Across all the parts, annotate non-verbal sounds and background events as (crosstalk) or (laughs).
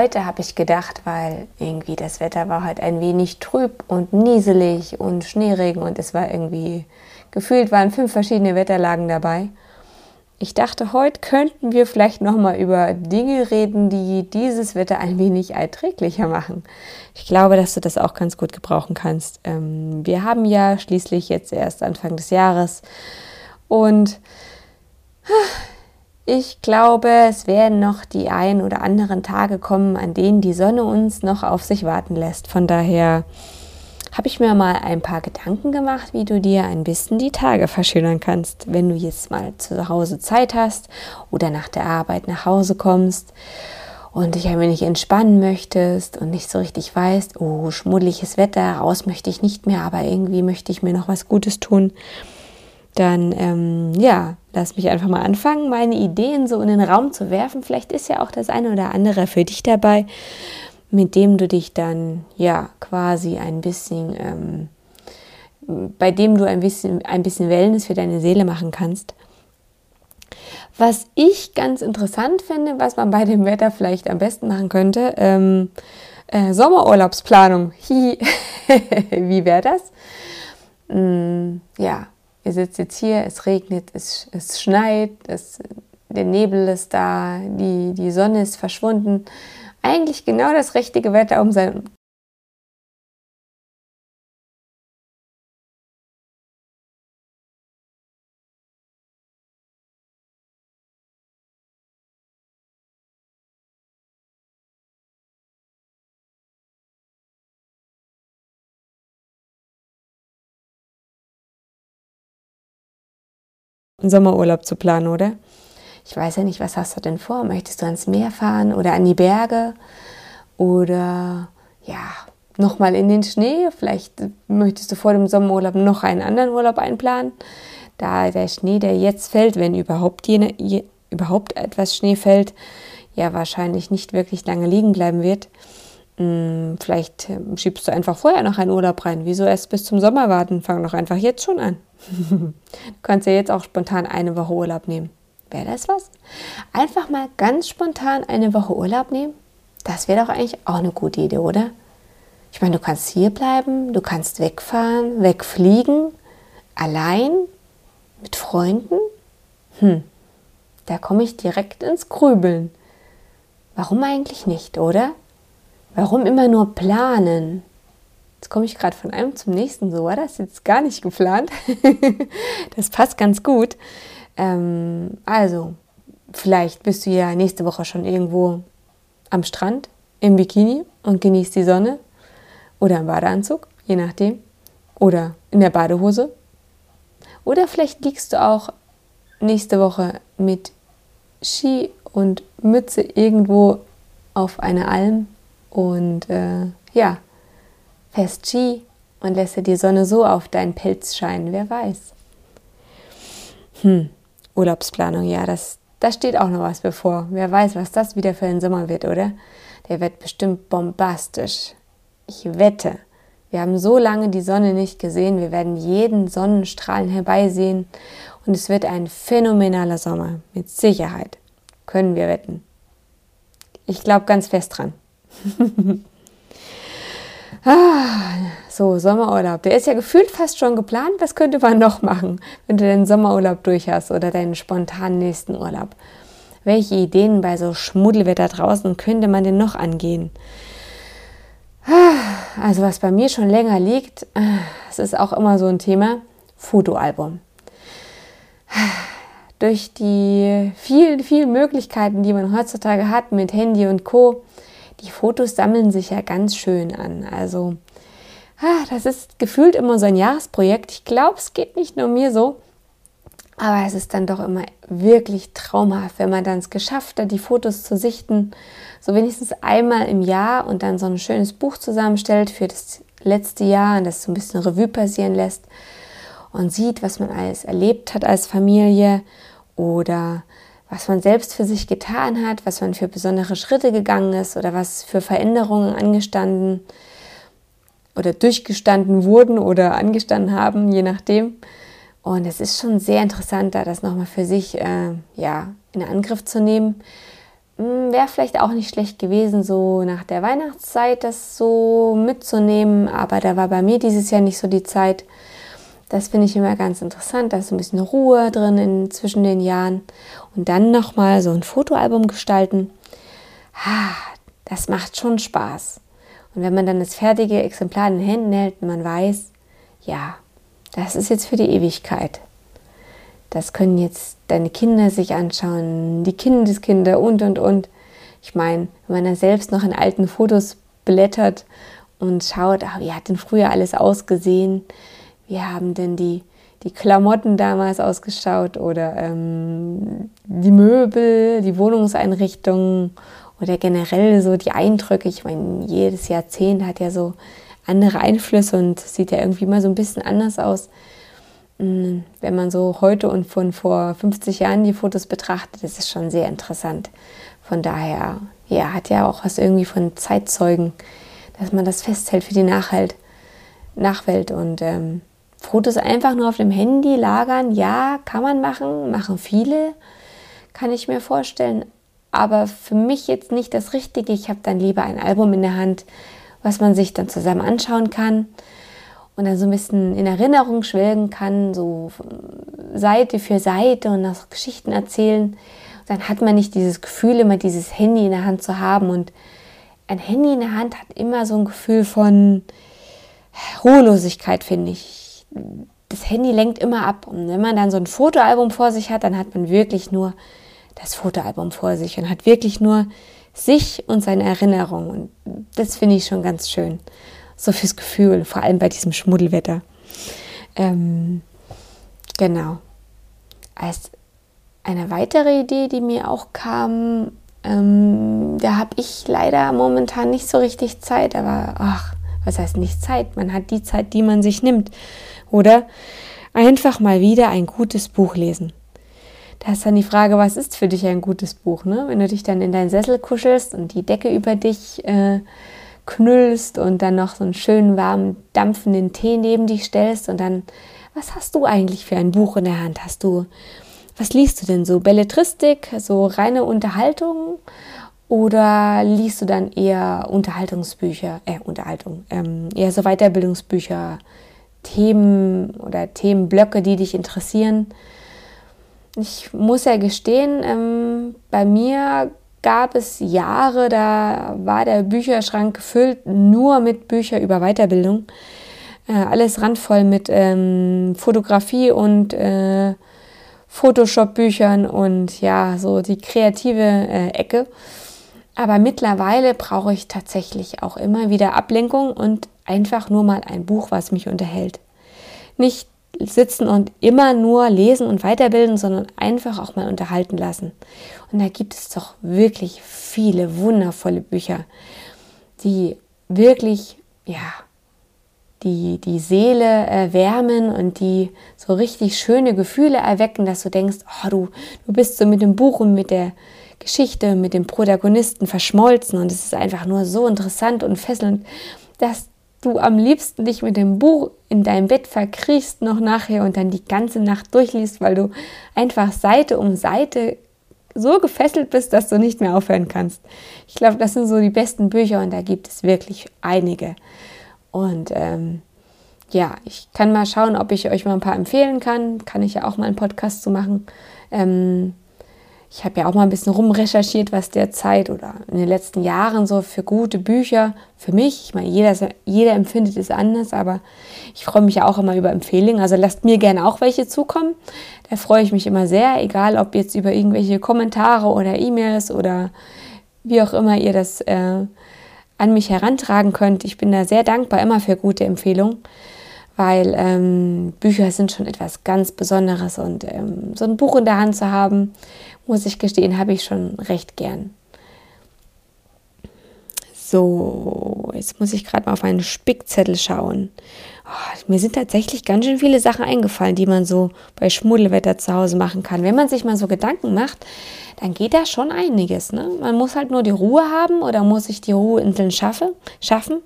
Heute habe ich gedacht, weil irgendwie das Wetter war halt ein wenig trüb und nieselig und Schneeregen und es war irgendwie gefühlt waren fünf verschiedene Wetterlagen dabei. Ich dachte, heute könnten wir vielleicht noch mal über Dinge reden, die dieses Wetter ein wenig erträglicher machen. Ich glaube, dass du das auch ganz gut gebrauchen kannst. Ähm, wir haben ja schließlich jetzt erst Anfang des Jahres und ich glaube, es werden noch die ein oder anderen Tage kommen, an denen die Sonne uns noch auf sich warten lässt. Von daher habe ich mir mal ein paar Gedanken gemacht, wie du dir ein bisschen die Tage verschönern kannst, wenn du jetzt mal zu Hause Zeit hast oder nach der Arbeit nach Hause kommst und dich ein wenig entspannen möchtest und nicht so richtig weißt, oh, schmuddeliges Wetter, raus möchte ich nicht mehr, aber irgendwie möchte ich mir noch was Gutes tun dann ähm, ja, lass mich einfach mal anfangen, meine Ideen so in den Raum zu werfen. Vielleicht ist ja auch das eine oder andere für dich dabei, mit dem du dich dann ja quasi ein bisschen, ähm, bei dem du ein bisschen, ein bisschen Wellness für deine Seele machen kannst. Was ich ganz interessant finde, was man bei dem Wetter vielleicht am besten machen könnte, ähm, äh, Sommerurlaubsplanung. (laughs) Wie wäre das? Mm, ja, ihr sitzt jetzt hier, es regnet, es, es schneit, es, der Nebel ist da, die, die Sonne ist verschwunden. Eigentlich genau das richtige Wetter, um sein einen Sommerurlaub zu planen, oder? Ich weiß ja nicht, was hast du denn vor? Möchtest du ans Meer fahren oder an die Berge? Oder ja, nochmal in den Schnee? Vielleicht möchtest du vor dem Sommerurlaub noch einen anderen Urlaub einplanen. Da der Schnee, der jetzt fällt, wenn überhaupt, jene, je, überhaupt etwas Schnee fällt, ja wahrscheinlich nicht wirklich lange liegen bleiben wird. Hm, vielleicht schiebst du einfach vorher noch einen Urlaub rein. Wieso erst bis zum Sommer warten? Fang doch einfach jetzt schon an. Du kannst ja jetzt auch spontan eine Woche Urlaub nehmen. Wäre das was? Einfach mal ganz spontan eine Woche Urlaub nehmen? Das wäre doch eigentlich auch eine gute Idee, oder? Ich meine, du kannst hier bleiben, du kannst wegfahren, wegfliegen, allein, mit Freunden. Hm, da komme ich direkt ins Grübeln. Warum eigentlich nicht, oder? Warum immer nur planen? Jetzt komme ich gerade von einem zum nächsten. So war das jetzt gar nicht geplant. (laughs) das passt ganz gut. Ähm, also, vielleicht bist du ja nächste Woche schon irgendwo am Strand im Bikini und genießt die Sonne. Oder im Badeanzug, je nachdem. Oder in der Badehose. Oder vielleicht liegst du auch nächste Woche mit Ski und Mütze irgendwo auf einer Alm und äh, ja, fährst Ski und lässt dir die Sonne so auf deinen Pelz scheinen, wer weiß. Hm, Urlaubsplanung, ja, das, da steht auch noch was bevor. Wer weiß, was das wieder für ein Sommer wird, oder? Der wird bestimmt bombastisch. Ich wette, wir haben so lange die Sonne nicht gesehen, wir werden jeden Sonnenstrahlen herbeisehen und es wird ein phänomenaler Sommer, mit Sicherheit. Können wir wetten. Ich glaube ganz fest dran. (laughs) Ah, so, Sommerurlaub. Der ist ja gefühlt fast schon geplant. Was könnte man noch machen, wenn du den Sommerurlaub durch hast oder deinen spontanen nächsten Urlaub? Welche Ideen bei so Schmuddelwetter draußen könnte man denn noch angehen? Ah, also was bei mir schon länger liegt, es ist auch immer so ein Thema, Fotoalbum. Durch die vielen, vielen Möglichkeiten, die man heutzutage hat mit Handy und Co, die Fotos sammeln sich ja ganz schön an. Also, das ist gefühlt immer so ein Jahresprojekt. Ich glaube, es geht nicht nur mir so. Aber es ist dann doch immer wirklich traumhaft, wenn man dann es geschafft hat, die Fotos zu sichten, so wenigstens einmal im Jahr und dann so ein schönes Buch zusammenstellt für das letzte Jahr und das so ein bisschen Revue passieren lässt und sieht, was man alles erlebt hat als Familie oder was man selbst für sich getan hat, was man für besondere Schritte gegangen ist oder was für Veränderungen angestanden oder durchgestanden wurden oder angestanden haben, je nachdem. Und es ist schon sehr interessant, da das nochmal für sich äh, ja, in Angriff zu nehmen. Hm, Wäre vielleicht auch nicht schlecht gewesen, so nach der Weihnachtszeit das so mitzunehmen, aber da war bei mir dieses Jahr nicht so die Zeit. Das finde ich immer ganz interessant. Da ist ein bisschen Ruhe drin in, zwischen den Jahren. Und dann nochmal so ein Fotoalbum gestalten. Das macht schon Spaß. Und wenn man dann das fertige Exemplar in den Händen hält und man weiß, ja, das ist jetzt für die Ewigkeit. Das können jetzt deine Kinder sich anschauen, die Kindeskinder und, und, und. Ich meine, wenn man dann selbst noch in alten Fotos blättert und schaut, ach, wie hat denn früher alles ausgesehen? Wie haben denn die, die Klamotten damals ausgeschaut oder ähm, die Möbel, die Wohnungseinrichtungen oder generell so die Eindrücke. Ich meine, jedes Jahrzehnt hat ja so andere Einflüsse und sieht ja irgendwie immer so ein bisschen anders aus. Mm, wenn man so heute und von vor 50 Jahren die Fotos betrachtet, das ist schon sehr interessant. Von daher, ja, hat ja auch was irgendwie von Zeitzeugen, dass man das festhält für die Nachhalt, Nachwelt und ähm, Fotos einfach nur auf dem Handy lagern, ja, kann man machen, machen viele, kann ich mir vorstellen, aber für mich jetzt nicht das Richtige. Ich habe dann lieber ein Album in der Hand, was man sich dann zusammen anschauen kann und dann so ein bisschen in Erinnerung schwelgen kann, so Seite für Seite und noch Geschichten erzählen. Dann hat man nicht dieses Gefühl, immer dieses Handy in der Hand zu haben. Und ein Handy in der Hand hat immer so ein Gefühl von Ruhelosigkeit, finde ich. Das Handy lenkt immer ab. Und wenn man dann so ein Fotoalbum vor sich hat, dann hat man wirklich nur das Fotoalbum vor sich und hat wirklich nur sich und seine Erinnerungen. Und das finde ich schon ganz schön. So fürs Gefühl, vor allem bei diesem Schmuddelwetter. Ähm, genau. Als eine weitere Idee, die mir auch kam, ähm, da habe ich leider momentan nicht so richtig Zeit, aber ach, was heißt nicht Zeit? Man hat die Zeit, die man sich nimmt. Oder einfach mal wieder ein gutes Buch lesen. Da ist dann die Frage, was ist für dich ein gutes Buch? Ne? Wenn du dich dann in deinen Sessel kuschelst und die Decke über dich äh, knüllst und dann noch so einen schönen warmen, dampfenden Tee neben dich stellst und dann, was hast du eigentlich für ein Buch in der Hand? Hast du, was liest du denn so? Belletristik, so reine Unterhaltung? Oder liest du dann eher Unterhaltungsbücher, äh, Unterhaltung, ähm, eher so Weiterbildungsbücher, Themen oder Themenblöcke, die dich interessieren? Ich muss ja gestehen, ähm, bei mir gab es Jahre, da war der Bücherschrank gefüllt nur mit Büchern über Weiterbildung. Äh, alles randvoll mit ähm, Fotografie und äh, Photoshop-Büchern und ja, so die kreative äh, Ecke. Aber mittlerweile brauche ich tatsächlich auch immer wieder Ablenkung und einfach nur mal ein Buch, was mich unterhält. Nicht sitzen und immer nur lesen und weiterbilden, sondern einfach auch mal unterhalten lassen. Und da gibt es doch wirklich viele wundervolle Bücher, die wirklich, ja, die, die Seele äh, wärmen und die so richtig schöne Gefühle erwecken, dass du denkst, oh, du, du bist so mit dem Buch und mit der Geschichte, mit dem Protagonisten verschmolzen und es ist einfach nur so interessant und fesselnd, dass du am liebsten dich mit dem Buch in deinem Bett verkriechst noch nachher und dann die ganze Nacht durchliest, weil du einfach Seite um Seite so gefesselt bist, dass du nicht mehr aufhören kannst. Ich glaube, das sind so die besten Bücher und da gibt es wirklich einige. Und ähm, ja, ich kann mal schauen, ob ich euch mal ein paar empfehlen kann. Kann ich ja auch mal einen Podcast zu machen. Ähm, ich habe ja auch mal ein bisschen rumrecherchiert, was derzeit oder in den letzten Jahren so für gute Bücher für mich, ich meine, jeder, jeder empfindet es anders, aber ich freue mich ja auch immer über Empfehlungen. Also lasst mir gerne auch welche zukommen. Da freue ich mich immer sehr, egal ob jetzt über irgendwelche Kommentare oder E-Mails oder wie auch immer ihr das äh, an mich herantragen könnt. Ich bin da sehr dankbar immer für gute Empfehlungen, weil ähm, Bücher sind schon etwas ganz Besonderes und ähm, so ein Buch in der Hand zu haben, muss ich gestehen, habe ich schon recht gern. So, jetzt muss ich gerade mal auf einen Spickzettel schauen. Oh, mir sind tatsächlich ganz schön viele Sachen eingefallen, die man so bei Schmuddelwetter zu Hause machen kann. Wenn man sich mal so Gedanken macht, dann geht da schon einiges. Ne? Man muss halt nur die Ruhe haben oder muss sich die Ruheinseln schaffe, schaffen.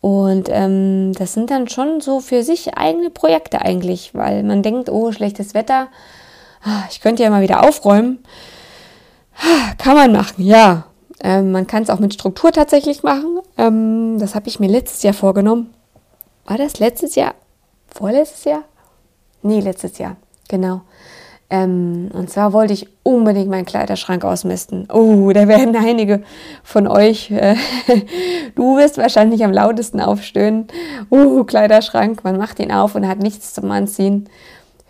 Und ähm, das sind dann schon so für sich eigene Projekte eigentlich, weil man denkt, oh, schlechtes Wetter, ich könnte ja mal wieder aufräumen. Kann man machen, ja. Ähm, man kann es auch mit Struktur tatsächlich machen. Ähm, das habe ich mir letztes Jahr vorgenommen. War das letztes Jahr? Vorletztes Jahr? Nee, letztes Jahr. Genau. Ähm, und zwar wollte ich unbedingt meinen Kleiderschrank ausmisten. Oh, da werden einige von euch, äh, (laughs) du wirst wahrscheinlich am lautesten aufstöhnen. Oh, Kleiderschrank, man macht ihn auf und hat nichts zum Anziehen.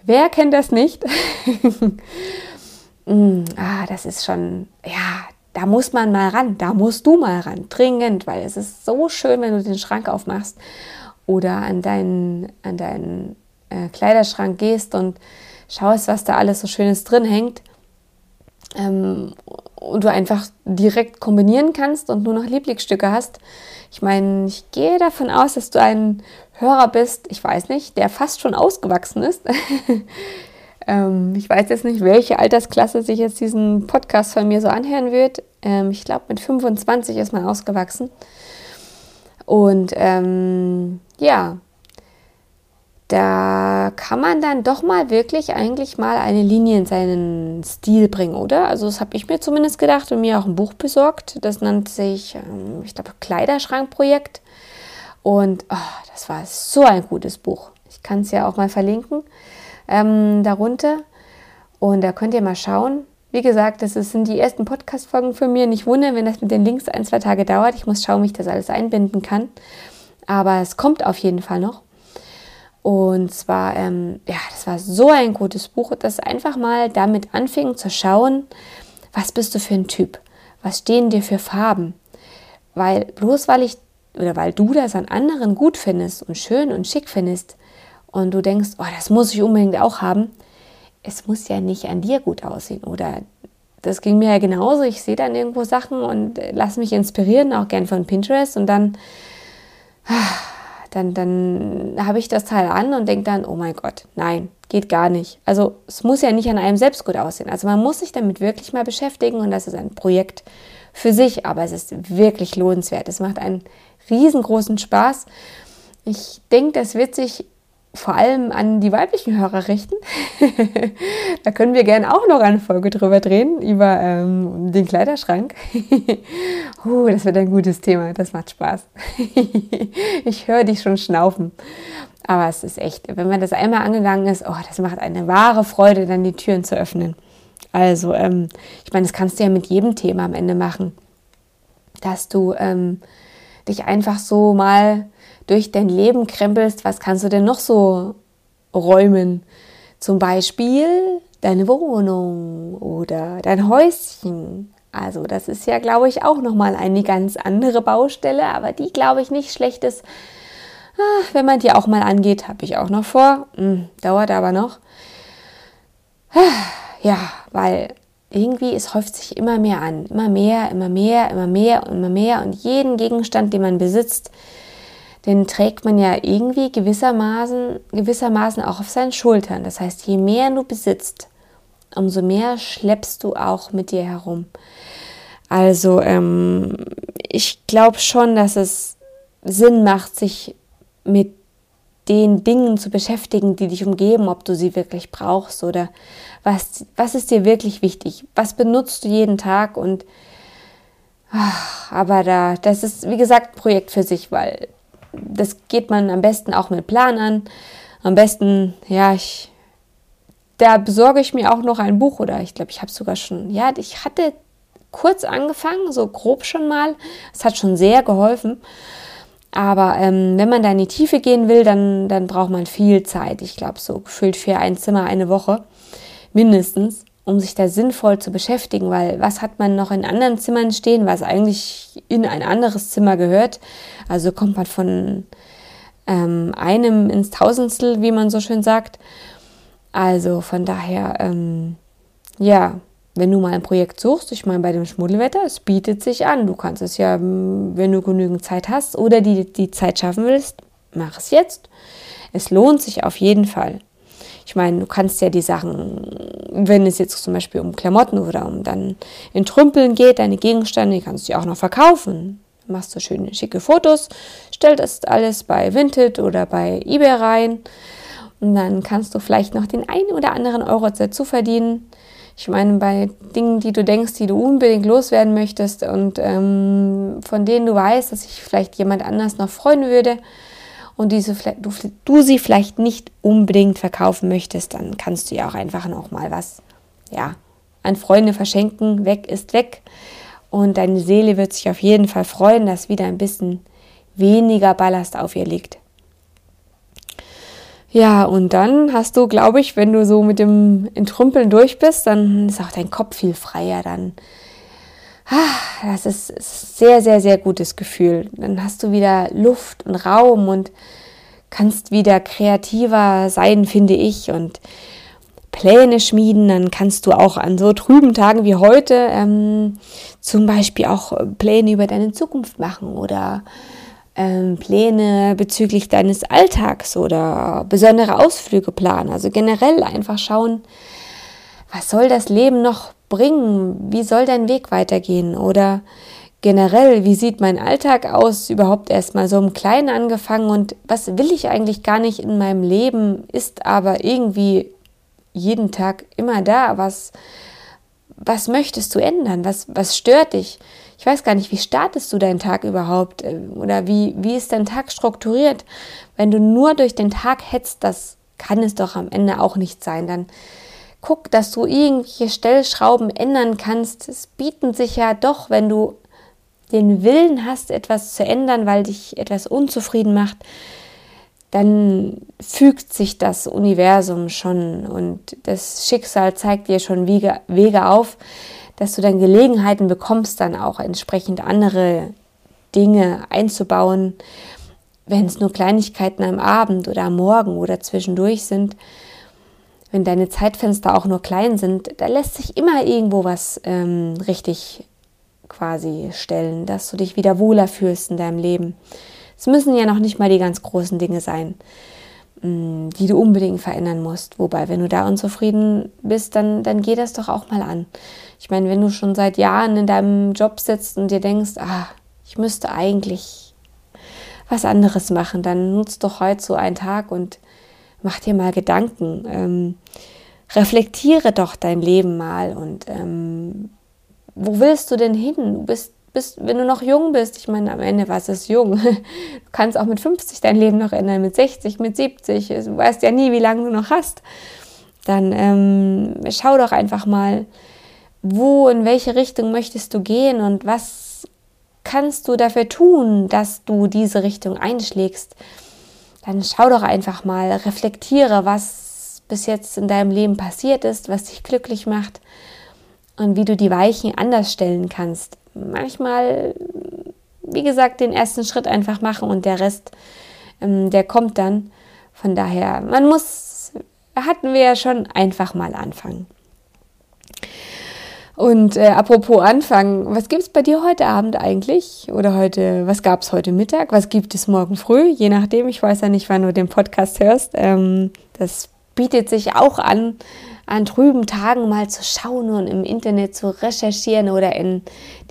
Wer kennt das nicht? (laughs) mm, ah, das ist schon, ja, da muss man mal ran, da musst du mal ran, dringend, weil es ist so schön, wenn du den Schrank aufmachst oder an deinen, an deinen äh, Kleiderschrank gehst und schaust, was da alles so Schönes drin hängt. Ähm, du einfach direkt kombinieren kannst und nur noch Lieblingsstücke hast. Ich meine, ich gehe davon aus, dass du ein Hörer bist, ich weiß nicht, der fast schon ausgewachsen ist. (laughs) ähm, ich weiß jetzt nicht, welche Altersklasse sich jetzt diesen Podcast von mir so anhören wird. Ähm, ich glaube, mit 25 ist man ausgewachsen. Und ähm, ja, da kann man dann doch mal wirklich eigentlich mal eine Linie in seinen Stil bringen, oder? Also das habe ich mir zumindest gedacht und mir auch ein Buch besorgt. Das nannte sich, ähm, ich glaube, Kleiderschrankprojekt. Und oh, das war so ein gutes Buch. Ich kann es ja auch mal verlinken ähm, darunter. Und da könnt ihr mal schauen. Wie gesagt, das sind die ersten Podcast-Folgen für mir. Nicht wundern, wenn das mit den Links ein, zwei Tage dauert. Ich muss schauen, wie ich das alles einbinden kann. Aber es kommt auf jeden Fall noch. Und zwar, ähm, ja, das war so ein gutes Buch, das einfach mal damit anfing zu schauen, was bist du für ein Typ? Was stehen dir für Farben? Weil bloß weil ich oder weil du das an anderen gut findest und schön und schick findest und du denkst, oh, das muss ich unbedingt auch haben, es muss ja nicht an dir gut aussehen oder das ging mir ja genauso. Ich sehe dann irgendwo Sachen und lasse mich inspirieren, auch gern von Pinterest und dann dann, dann habe ich das Teil an und denke dann, oh mein Gott, nein, geht gar nicht. Also es muss ja nicht an einem selbst gut aussehen. Also man muss sich damit wirklich mal beschäftigen und das ist ein Projekt für sich, aber es ist wirklich lohnenswert. Es macht einen riesengroßen Spaß. Ich denke, das wird sich vor allem an die weiblichen Hörer richten. (laughs) da können wir gerne auch noch eine Folge drüber drehen, über ähm, den Kleiderschrank. (laughs) uh, das wird ein gutes Thema, das macht Spaß. (laughs) ich höre dich schon schnaufen. Aber es ist echt, wenn man das einmal angegangen ist, oh, das macht eine wahre Freude, dann die Türen zu öffnen. Also, ähm, ich meine, das kannst du ja mit jedem Thema am Ende machen, dass du ähm, dich einfach so mal durch dein Leben krempelst, was kannst du denn noch so räumen? Zum Beispiel deine Wohnung oder dein Häuschen. Also das ist ja, glaube ich, auch nochmal eine ganz andere Baustelle, aber die, glaube ich, nicht schlecht ist, ah, wenn man die auch mal angeht, habe ich auch noch vor. Hm, dauert aber noch. Ah, ja, weil irgendwie es häuft sich immer mehr an. Immer mehr, immer mehr, immer mehr und immer mehr. Und jeden Gegenstand, den man besitzt, den trägt man ja irgendwie gewissermaßen, gewissermaßen auch auf seinen Schultern. Das heißt, je mehr du besitzt, umso mehr schleppst du auch mit dir herum. Also ähm, ich glaube schon, dass es Sinn macht, sich mit den Dingen zu beschäftigen, die dich umgeben, ob du sie wirklich brauchst oder was, was ist dir wirklich wichtig, was benutzt du jeden Tag und ach, aber da, das ist wie gesagt ein Projekt für sich, weil das geht man am besten auch mit Plan an. Am besten, ja, ich, da besorge ich mir auch noch ein Buch oder ich glaube, ich habe sogar schon, ja, ich hatte kurz angefangen, so grob schon mal. Es hat schon sehr geholfen. Aber ähm, wenn man da in die Tiefe gehen will, dann, dann braucht man viel Zeit. Ich glaube, so gefühlt für ein Zimmer eine Woche mindestens um sich da sinnvoll zu beschäftigen, weil was hat man noch in anderen Zimmern stehen, was eigentlich in ein anderes Zimmer gehört? Also kommt man von ähm, einem ins Tausendstel, wie man so schön sagt. Also von daher, ähm, ja, wenn du mal ein Projekt suchst, ich meine, bei dem Schmuddelwetter, es bietet sich an. Du kannst es ja, wenn du genügend Zeit hast oder die, die Zeit schaffen willst, mach es jetzt. Es lohnt sich auf jeden Fall. Ich meine, du kannst ja die Sachen, wenn es jetzt zum Beispiel um Klamotten oder um dann in Trümpeln geht, deine Gegenstände, die kannst du ja auch noch verkaufen. Machst du schöne, schicke Fotos, stell das alles bei Vinted oder bei eBay rein und dann kannst du vielleicht noch den einen oder anderen Euro dazu verdienen. Ich meine, bei Dingen, die du denkst, die du unbedingt loswerden möchtest und ähm, von denen du weißt, dass sich vielleicht jemand anders noch freuen würde und diese, du, du sie vielleicht nicht unbedingt verkaufen möchtest, dann kannst du ja auch einfach noch mal was ja, an Freunde verschenken. Weg ist weg. Und deine Seele wird sich auf jeden Fall freuen, dass wieder ein bisschen weniger Ballast auf ihr liegt. Ja, und dann hast du, glaube ich, wenn du so mit dem Entrümpeln durch bist, dann ist auch dein Kopf viel freier. Dann, das ist ein sehr, sehr, sehr gutes Gefühl. Dann hast du wieder Luft und Raum und kannst wieder kreativer sein, finde ich, und Pläne schmieden. Dann kannst du auch an so trüben Tagen wie heute ähm, zum Beispiel auch Pläne über deine Zukunft machen oder ähm, Pläne bezüglich deines Alltags oder besondere Ausflüge planen. Also generell einfach schauen, was soll das Leben noch bringen? Wie soll dein Weg weitergehen? Oder generell, wie sieht mein Alltag aus? Überhaupt erstmal so im Kleinen angefangen und was will ich eigentlich gar nicht in meinem Leben, ist aber irgendwie jeden Tag immer da. Was, was möchtest du ändern? Was, was stört dich? ich weiß gar nicht, wie startest du deinen Tag überhaupt äh, oder wie, wie ist dein Tag strukturiert? Wenn du nur durch den Tag hetzt, das kann es doch am Ende auch nicht sein. Dann guck, dass du irgendwelche Stellschrauben ändern kannst. Es bieten sich ja doch, wenn du den Willen hast, etwas zu ändern, weil dich etwas unzufrieden macht, dann fügt sich das Universum schon und das Schicksal zeigt dir schon Wege, Wege auf, dass du dann Gelegenheiten bekommst, dann auch entsprechend andere Dinge einzubauen, wenn es nur Kleinigkeiten am Abend oder am Morgen oder zwischendurch sind. Wenn deine Zeitfenster auch nur klein sind, da lässt sich immer irgendwo was ähm, richtig quasi stellen, dass du dich wieder wohler fühlst in deinem Leben. Es müssen ja noch nicht mal die ganz großen Dinge sein. Mm, die du unbedingt verändern musst. Wobei, wenn du da unzufrieden bist, dann, dann geh das doch auch mal an. Ich meine, wenn du schon seit Jahren in deinem Job sitzt und dir denkst, ah, ich müsste eigentlich was anderes machen, dann nutzt doch heute so einen Tag und mach dir mal Gedanken. Ähm, reflektiere doch dein Leben mal und ähm, wo willst du denn hin? Du bist bist, wenn du noch jung bist, ich meine, am Ende was ist jung. (laughs) Du kannst auch mit 50 dein Leben noch ändern, mit 60, mit 70. Du weißt ja nie, wie lange du noch hast. Dann ähm, schau doch einfach mal, wo, in welche Richtung möchtest du gehen und was kannst du dafür tun, dass du diese Richtung einschlägst. Dann schau doch einfach mal, reflektiere, was bis jetzt in deinem Leben passiert ist, was dich glücklich macht und wie du die Weichen anders stellen kannst manchmal, wie gesagt, den ersten Schritt einfach machen und der Rest, ähm, der kommt dann. Von daher, man muss, hatten wir ja schon, einfach mal anfangen. Und äh, apropos anfangen, was gibt es bei dir heute Abend eigentlich? Oder heute, was gab es heute Mittag? Was gibt es morgen früh? Je nachdem, ich weiß ja nicht, wann du den Podcast hörst. Ähm, das bietet sich auch an, an trüben Tagen mal zu schauen und im Internet zu recherchieren oder in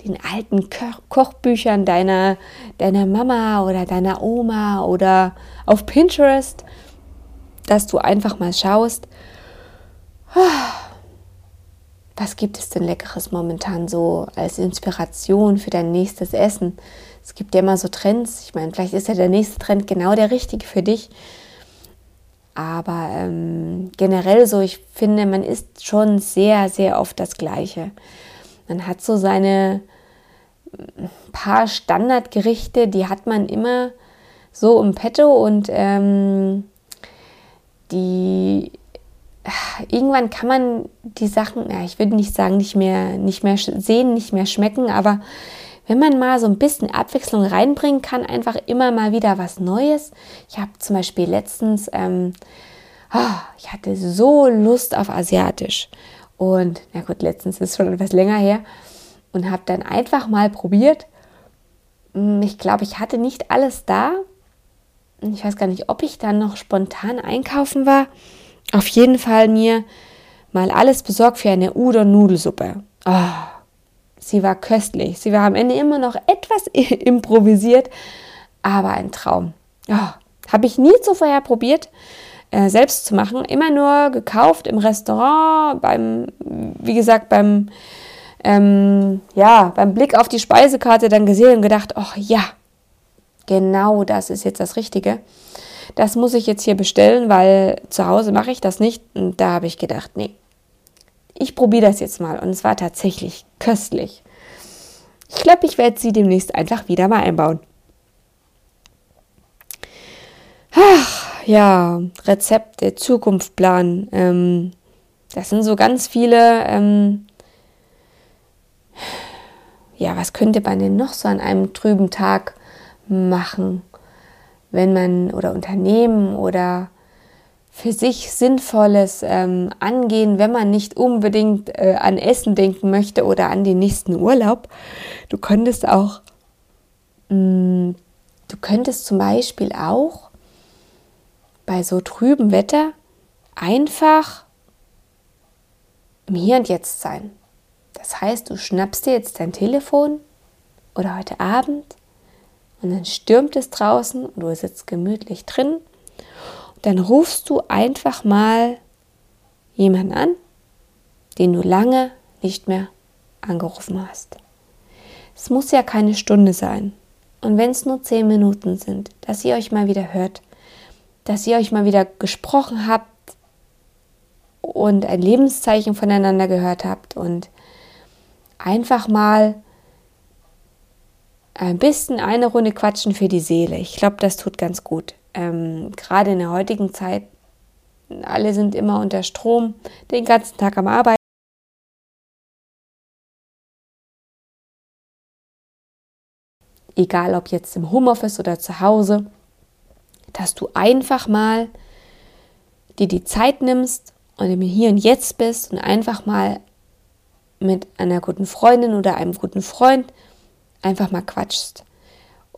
den alten Ko Kochbüchern deiner, deiner Mama oder deiner Oma oder auf Pinterest, dass du einfach mal schaust, was gibt es denn leckeres momentan so als Inspiration für dein nächstes Essen? Es gibt ja immer so Trends. Ich meine, vielleicht ist ja der nächste Trend genau der richtige für dich. Aber ähm, generell so, ich finde, man isst schon sehr, sehr oft das Gleiche. Man hat so seine äh, paar Standardgerichte, die hat man immer so im Petto und ähm, die irgendwann kann man die Sachen, ja, ich würde nicht sagen, nicht mehr, nicht mehr sehen, nicht mehr schmecken, aber wenn man mal so ein bisschen Abwechslung reinbringen kann, einfach immer mal wieder was Neues. Ich habe zum Beispiel letztens, ähm, oh, ich hatte so Lust auf Asiatisch. Und na gut, letztens ist schon etwas länger her und habe dann einfach mal probiert. Hm, ich glaube, ich hatte nicht alles da. Ich weiß gar nicht, ob ich dann noch spontan einkaufen war. Auf jeden Fall mir mal alles besorgt für eine Udon-Nudelsuppe. Oh, sie war köstlich. Sie war am Ende immer noch etwas (laughs) improvisiert, aber ein Traum. Oh, Habe ich nie zuvor probiert, äh, selbst zu machen. Immer nur gekauft im Restaurant, beim, wie gesagt, beim, ähm, ja, beim Blick auf die Speisekarte dann gesehen und gedacht, oh ja, genau das ist jetzt das Richtige. Das muss ich jetzt hier bestellen, weil zu Hause mache ich das nicht. Und da habe ich gedacht, nee, ich probiere das jetzt mal. Und es war tatsächlich köstlich. Ich glaube, ich werde sie demnächst einfach wieder mal einbauen. Ach, ja, Rezept der Zukunft planen. Ähm, das sind so ganz viele. Ähm, ja, was könnte man denn noch so an einem trüben Tag machen, wenn man oder Unternehmen oder für sich Sinnvolles ähm, angehen, wenn man nicht unbedingt äh, an Essen denken möchte oder an den nächsten Urlaub. Du könntest auch, mh, mm, du könntest zum Beispiel auch bei so trübem Wetter einfach im Hier und Jetzt sein. Das heißt, du schnappst dir jetzt dein Telefon oder heute Abend und dann stürmt es draußen und du sitzt gemütlich drin dann rufst du einfach mal jemanden an, den du lange nicht mehr angerufen hast. Es muss ja keine Stunde sein. Und wenn es nur zehn Minuten sind, dass ihr euch mal wieder hört, dass ihr euch mal wieder gesprochen habt und ein Lebenszeichen voneinander gehört habt und einfach mal ein bisschen eine Runde quatschen für die Seele. Ich glaube, das tut ganz gut ähm, gerade in der heutigen Zeit, alle sind immer unter Strom, den ganzen Tag am Arbeiten. Egal ob jetzt im Homeoffice oder zu Hause, dass du einfach mal dir die Zeit nimmst und im Hier und Jetzt bist und einfach mal mit einer guten Freundin oder einem guten Freund einfach mal quatschst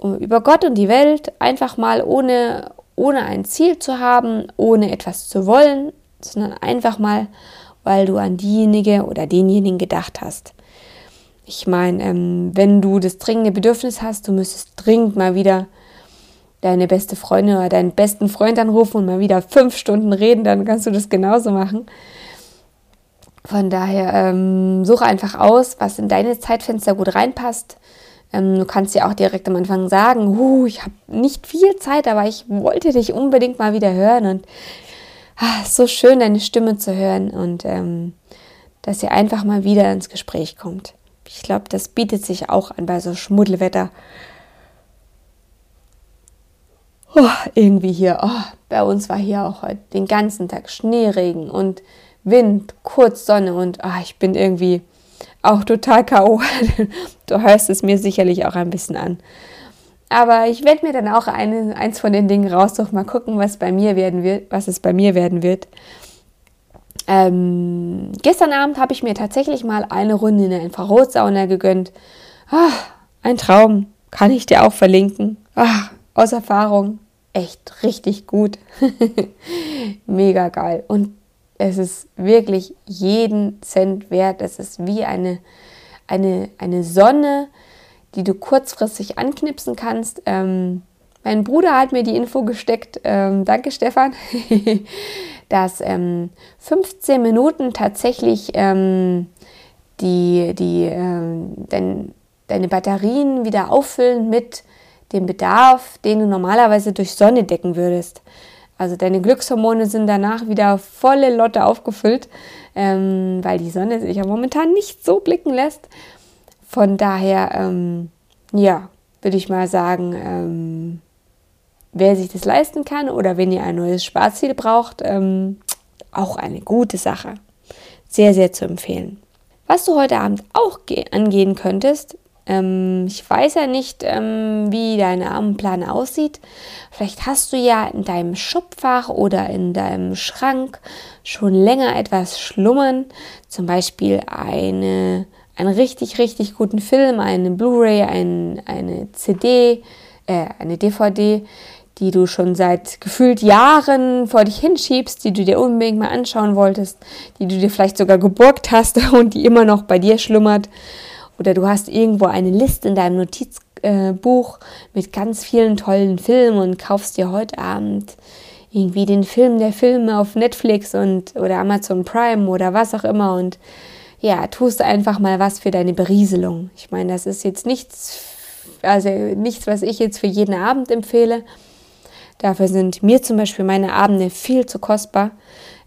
über Gott und die Welt, einfach mal ohne, ohne ein Ziel zu haben, ohne etwas zu wollen, sondern einfach mal, weil du an diejenige oder denjenigen gedacht hast. Ich meine, ähm, wenn du das dringende Bedürfnis hast, du müsstest dringend mal wieder deine beste Freundin oder deinen besten Freund anrufen und mal wieder fünf Stunden reden, dann kannst du das genauso machen. Von daher ähm, suche einfach aus, was in deine Zeitfenster gut reinpasst. Ähm, du kannst ja auch direkt am Anfang sagen, uh, ich habe nicht viel Zeit, aber ich wollte dich unbedingt mal wieder hören und ah, so schön deine Stimme zu hören und ähm, dass ihr einfach mal wieder ins Gespräch kommt. Ich glaube, das bietet sich auch an bei so Schmuddelwetter. Oh, irgendwie hier, oh, bei uns war hier auch heute den ganzen Tag Schneeregen und Wind, kurz Sonne und oh, ich bin irgendwie auch total K.O. (laughs) Du hörst es mir sicherlich auch ein bisschen an. Aber ich werde mir dann auch eine, eins von den Dingen raussuchen, mal gucken, was bei mir werden wird, was es bei mir werden wird. Ähm, gestern Abend habe ich mir tatsächlich mal eine Runde in der Infrarotsauna gegönnt. Ah, ein Traum, kann ich dir auch verlinken. Ah, aus Erfahrung, echt richtig gut. (laughs) Mega geil. Und es ist wirklich jeden Cent wert. Es ist wie eine, eine, eine Sonne, die du kurzfristig anknipsen kannst. Ähm, mein Bruder hat mir die Info gesteckt, ähm, danke Stefan, (laughs) dass ähm, 15 Minuten tatsächlich ähm, die, die, ähm, dein, deine Batterien wieder auffüllen mit dem Bedarf, den du normalerweise durch Sonne decken würdest. Also deine Glückshormone sind danach wieder volle Lotte aufgefüllt, ähm, weil die Sonne sich ja momentan nicht so blicken lässt. Von daher, ähm, ja, würde ich mal sagen, ähm, wer sich das leisten kann oder wenn ihr ein neues Sparziel braucht, ähm, auch eine gute Sache. Sehr, sehr zu empfehlen. Was du heute Abend auch angehen könntest, Ähm, ich weiß ja nicht, ähm, wie dein Abendplan aussieht. Vielleicht hast du ja in deinem Schubfach oder in deinem Schrank schon länger etwas schlummern. Zum Beispiel eine, einen richtig, richtig guten Film, eine Blu-ray, ein, eine CD, äh, eine DVD, die du schon seit gefühlt Jahren vor dich hinschiebst, die du dir unbedingt mal anschauen wolltest, die du dir vielleicht sogar geborgt hast (laughs) und die immer noch bei dir schlummert. Oder du hast irgendwo eine Liste in deinem Notizbuch mit ganz vielen tollen Filmen und kaufst dir heute Abend irgendwie den Film der Filme auf Netflix und oder Amazon Prime oder was auch immer und ja, tust einfach mal was für deine Berieselung. Ich meine, das ist jetzt nichts, also nichts, was ich jetzt für jeden Abend empfehle, Dafür sind mir zum Beispiel meine Abende viel zu kostbar.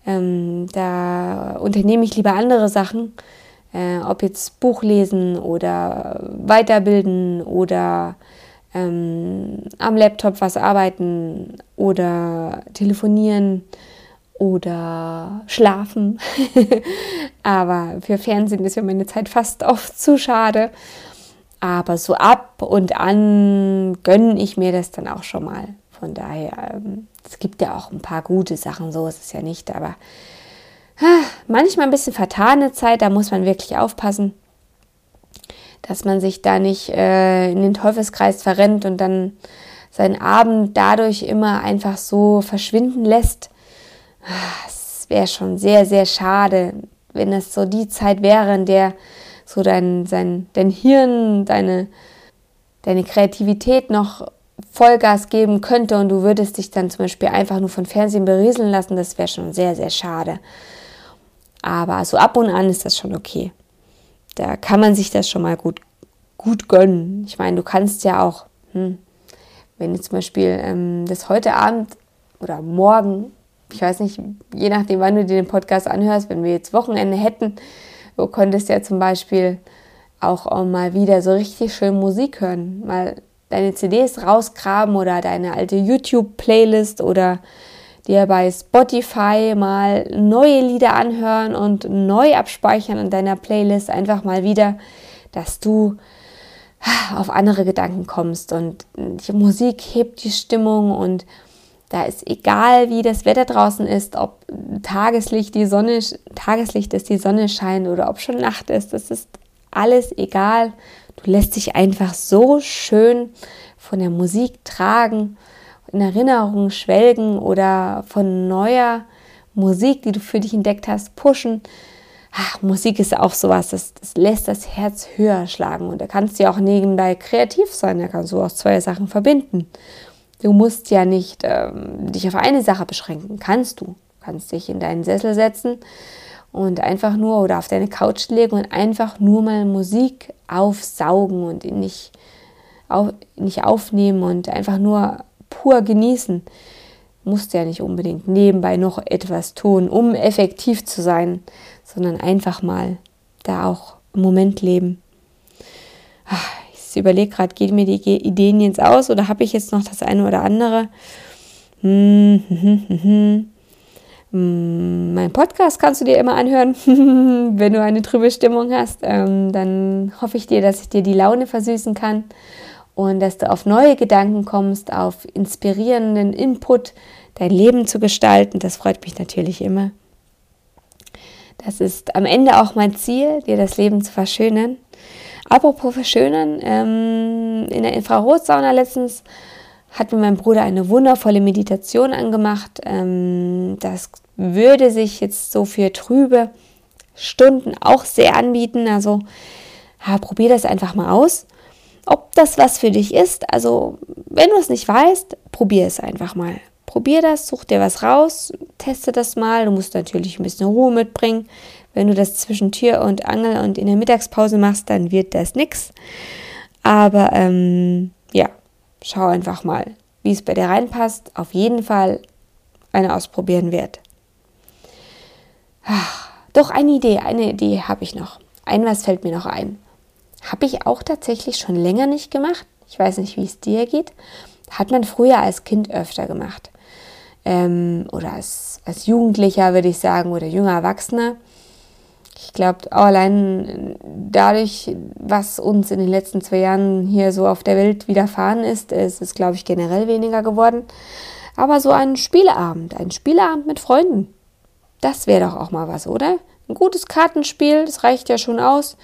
Ähm, da unternehme ich lieber andere Sachen, äh, ob jetzt Buch lesen oder weiterbilden oder ähm, am Laptop was arbeiten oder telefonieren oder schlafen. (laughs) Aber für Fernsehen ist ja meine Zeit fast oft (laughs) zu schade. Aber so ab und an gönne ich mir das dann auch schon mal. Von daher, ähm, es gibt ja auch ein paar gute Sachen, so ist es ja nicht, aber manchmal ein bisschen vertane Zeit, da muss man wirklich aufpassen, dass man sich da nicht äh, in den Teufelskreis verrennt und dann seinen Abend dadurch immer einfach so verschwinden lässt. Es wäre schon sehr, sehr schade, wenn es so die Zeit wäre, in der so dein, sein, dein Hirn, deine, deine Kreativität noch Vollgas geben könnte und du würdest dich dann zum Beispiel einfach nur von Fernsehen berieseln lassen, das wäre schon sehr, sehr schade. Aber so ab und an ist das schon okay. Da kann man sich das schon mal gut, gut gönnen. Ich meine, du kannst ja auch, hm, wenn du zum Beispiel ähm, das heute Abend oder morgen, ich weiß nicht, je nachdem, wann du dir den Podcast anhörst, wenn wir jetzt Wochenende hätten, du könntest ja zum Beispiel auch mal wieder so richtig schön Musik hören. Mal deine CDs rausgraben oder deine alte YouTube-Playlist oder dir bei Spotify mal neue Lieder anhören und neu abspeichern in deiner Playlist einfach mal wieder, dass du auf andere Gedanken kommst und die Musik hebt die Stimmung und da ist egal, wie das Wetter draußen ist, ob Tageslicht die Sonne Tageslicht ist, die Sonne scheint oder ob schon Nacht ist, das ist alles egal. Du lässt dich einfach so schön von der Musik tragen, in Erinnerungen schwelgen oder von neuer Musik, die du für dich entdeckt hast, pushen. Ach, Musik ist auch sowas, das, das lässt das Herz höher schlagen und da kannst du ja auch nebenbei kreativ sein, da kannst du auch zwei Sachen verbinden. Du musst ja nicht ähm, dich auf eine Sache beschränken, kannst du. Du kannst dich in deinen Sessel setzen und einfach nur oder auf deine Couch legen und einfach nur mal Musik aufsaugen und nicht, auf, nicht aufnehmen und einfach nur pur genießen. Musst ja nicht unbedingt nebenbei noch etwas tun, um effektiv zu sein, sondern einfach mal da auch im Moment leben. Ich überlege gerade, gehen mir die Ideen jetzt aus oder habe ich jetzt noch das eine oder andere? Hm, hm, hm, hm. hm. Mm, mein Podcast kannst du dir immer anhören, (laughs) wenn du eine trübe Stimmung hast. Ähm, dann hoffe ich dir, dass ich dir die Laune versüßen kann und dass du auf neue Gedanken kommst, auf inspirierenden Input, dein Leben zu gestalten. Das freut mich natürlich immer. Das ist am Ende auch mein Ziel, dir das Leben zu verschönern. Apropos verschönern, ähm, in der Infrarotsauna letztens hat mir mein Bruder eine wundervolle Meditation angemacht. Ähm, das würde sich jetzt so für trübe Stunden auch sehr anbieten. Also ja, probier das einfach mal aus. Ob das was für dich ist, also wenn du es nicht weißt, probier es einfach mal. Probier das, such dir was raus, teste das mal. Du musst natürlich ein bisschen Ruhe mitbringen. Wenn du das zwischen Tür und Angel und in der Mittagspause machst, dann wird das nichts. Aber ähm, ja, schau einfach mal, wie es bei dir reinpasst. Auf jeden Fall eine ausprobieren wert. Ach, doch eine Idee, eine Idee habe ich noch. Ein was fällt mir noch ein. Habe ich auch tatsächlich schon länger nicht gemacht. Ich weiß nicht, wie es dir geht. Hat man früher als Kind öfter gemacht. Ähm, oder als, als Jugendlicher, würde ich sagen, oder junger Erwachsener. Ich glaube, allein dadurch, was uns in den letzten zwei Jahren hier so auf der Welt widerfahren ist, ist es, glaube ich, generell weniger geworden. Aber so ein Spieleabend, ein Spieleabend mit Freunden, das wäre doch auch mal was, oder? Ein gutes Kartenspiel, das reicht ja schon aus.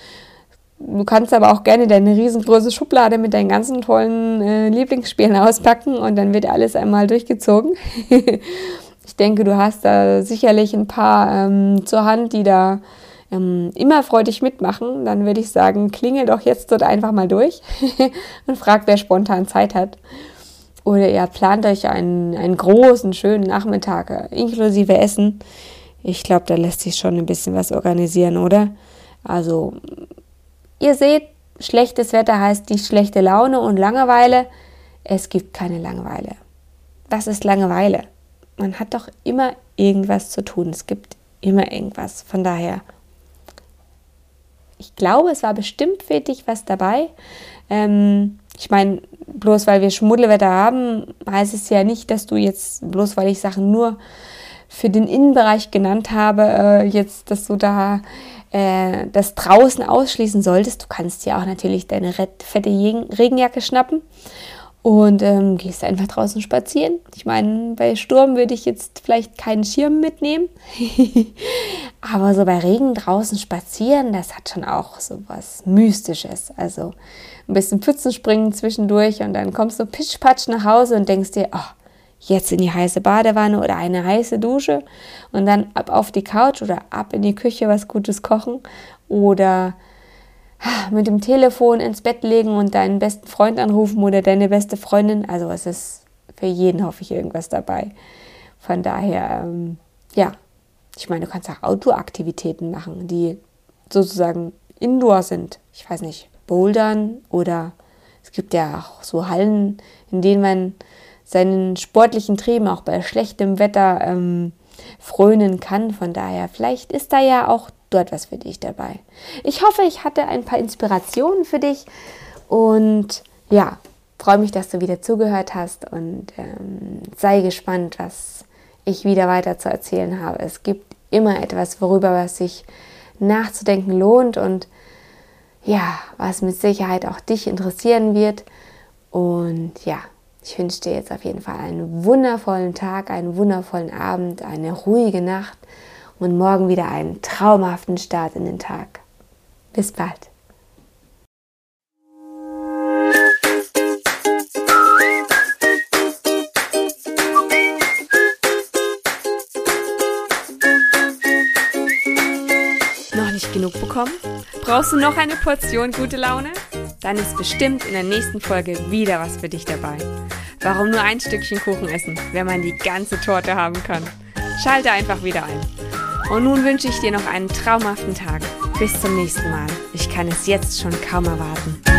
Du kannst aber auch gerne deine riesengroße Schublade mit deinen ganzen tollen äh, Lieblingsspielen auspacken und dann wird alles einmal durchgezogen. (laughs) ich denke, du hast da sicherlich ein paar ähm, zur Hand, die da ähm, immer freudig mitmachen. Dann würde ich sagen, klingel doch jetzt dort einfach mal durch (laughs) und frag, wer spontan Zeit hat. Oder ihr plant euch einen, einen großen, schönen Nachmittag äh, inklusive Essen. Ich glaube, da lässt sich schon ein bisschen was organisieren, oder? Also, ihr seht, schlechtes Wetter heißt nicht schlechte Laune und Langeweile. Es gibt keine Langeweile. Was ist Langeweile? Man hat doch immer irgendwas zu tun. Es gibt immer irgendwas. Von daher, ich glaube, es war bestimmt für dich was dabei. Ähm, ich meine, bloß weil wir Schmuddelwetter haben, heißt es ja nicht, dass du jetzt, bloß weil ich Sachen nur für den Innenbereich genannt habe, äh, jetzt, dass du da äh, das draußen ausschließen solltest. Du kannst ja auch natürlich deine fette Regenjacke schnappen und ähm, gehst einfach draußen spazieren. Ich meine, bei Sturm würde ich jetzt vielleicht keinen Schirm mitnehmen, (laughs) aber so bei Regen draußen spazieren, das hat schon auch so was Mystisches. Also ein bisschen Pfützen springen zwischendurch und dann kommst du pitschpatsch nach Hause und denkst dir, oh, jetzt in die heiße Badewanne oder eine heiße Dusche und dann ab auf die Couch oder ab in die Küche was Gutes kochen oder mit dem Telefon ins Bett legen und deinen besten Freund anrufen oder deine beste Freundin. Also es ist für jeden, hoffe ich, irgendwas dabei. Von daher, ähm, ja, ich meine, du kannst auch Outdoor-Aktivitäten machen, die sozusagen indoor sind. Ich weiß nicht, Bouldern oder es gibt ja auch so Hallen, in denen man seinen sportlichen Trieben auch bei schlechtem Wetter ähm, frönen kann. Von daher, vielleicht ist da ja auch dort was für dich dabei. Ich hoffe, ich hatte ein paar Inspirationen für dich und ja, freue mich, dass du wieder zugehört hast und ähm, sei gespannt, was ich wieder weiter zu erzählen habe. Es gibt immer etwas, worüber was sich nachzudenken lohnt und ja, was mit Sicherheit auch dich interessieren wird. Und ja, ich wünsche dir jetzt auf jeden Fall einen wundervollen Tag, einen wundervollen Abend, eine ruhige Nacht und morgen wieder einen traumhaften Start in den Tag. Bis bald. Noch nicht genug bekommen? Brauchst du noch eine Portion gute Laune? Dann ist bestimmt in der nächsten Folge wieder was für dich dabei. Warum nur ein Stückchen Kuchen essen, wenn man die ganze Torte haben kann? Schalte einfach wieder ein. Und nun wünsche ich dir noch einen traumhaften Tag. Bis zum nächsten Mal. Ich kann es jetzt schon kaum erwarten.